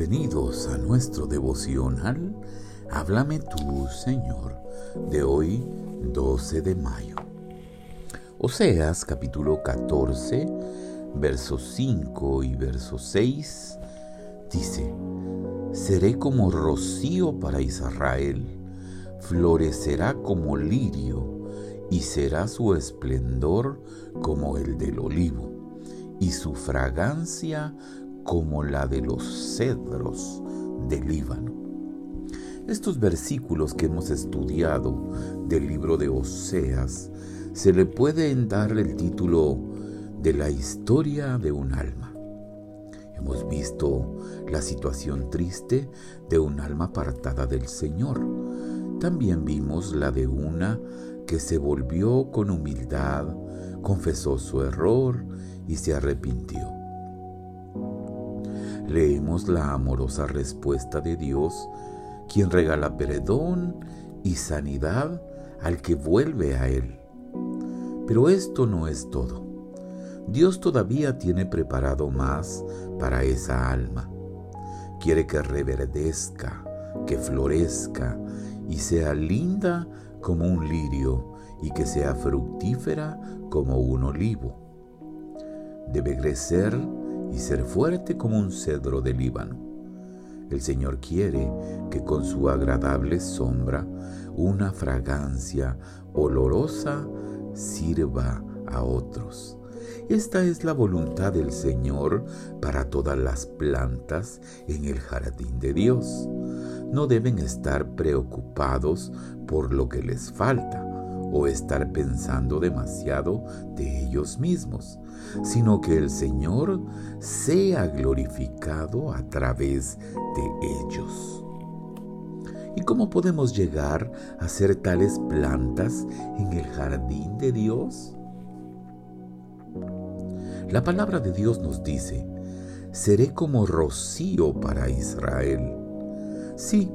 Bienvenidos a nuestro devocional Háblame tú, Señor, de hoy 12 de mayo. Oseas capítulo 14, versos 5 y verso 6 dice, Seré como rocío para Israel, florecerá como lirio y será su esplendor como el del olivo y su fragancia como la de los cedros del Líbano. Estos versículos que hemos estudiado del libro de Oseas se le pueden dar el título de la historia de un alma. Hemos visto la situación triste de un alma apartada del Señor. También vimos la de una que se volvió con humildad, confesó su error y se arrepintió. Leemos la amorosa respuesta de Dios, quien regala perdón y sanidad al que vuelve a Él. Pero esto no es todo. Dios todavía tiene preparado más para esa alma. Quiere que reverdezca, que florezca y sea linda como un lirio y que sea fructífera como un olivo debe crecer y ser fuerte como un cedro de Líbano. El Señor quiere que con su agradable sombra una fragancia olorosa sirva a otros. Esta es la voluntad del Señor para todas las plantas en el jardín de Dios. No deben estar preocupados por lo que les falta o estar pensando demasiado de ellos mismos, sino que el Señor sea glorificado a través de ellos. ¿Y cómo podemos llegar a ser tales plantas en el jardín de Dios? La palabra de Dios nos dice, seré como rocío para Israel. Sí,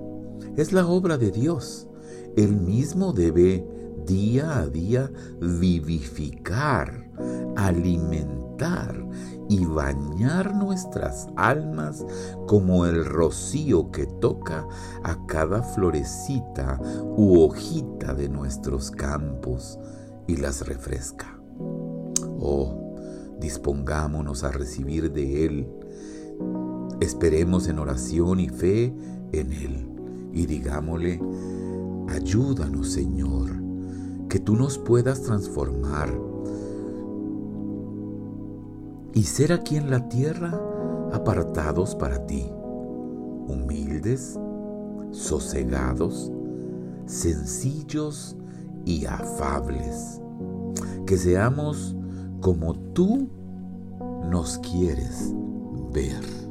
es la obra de Dios. Él mismo debe día a día vivificar, alimentar y bañar nuestras almas como el rocío que toca a cada florecita u hojita de nuestros campos y las refresca. Oh, dispongámonos a recibir de Él. Esperemos en oración y fe en Él y digámosle, ayúdanos Señor que tú nos puedas transformar y ser aquí en la tierra apartados para ti, humildes, sosegados, sencillos y afables. Que seamos como tú nos quieres ver.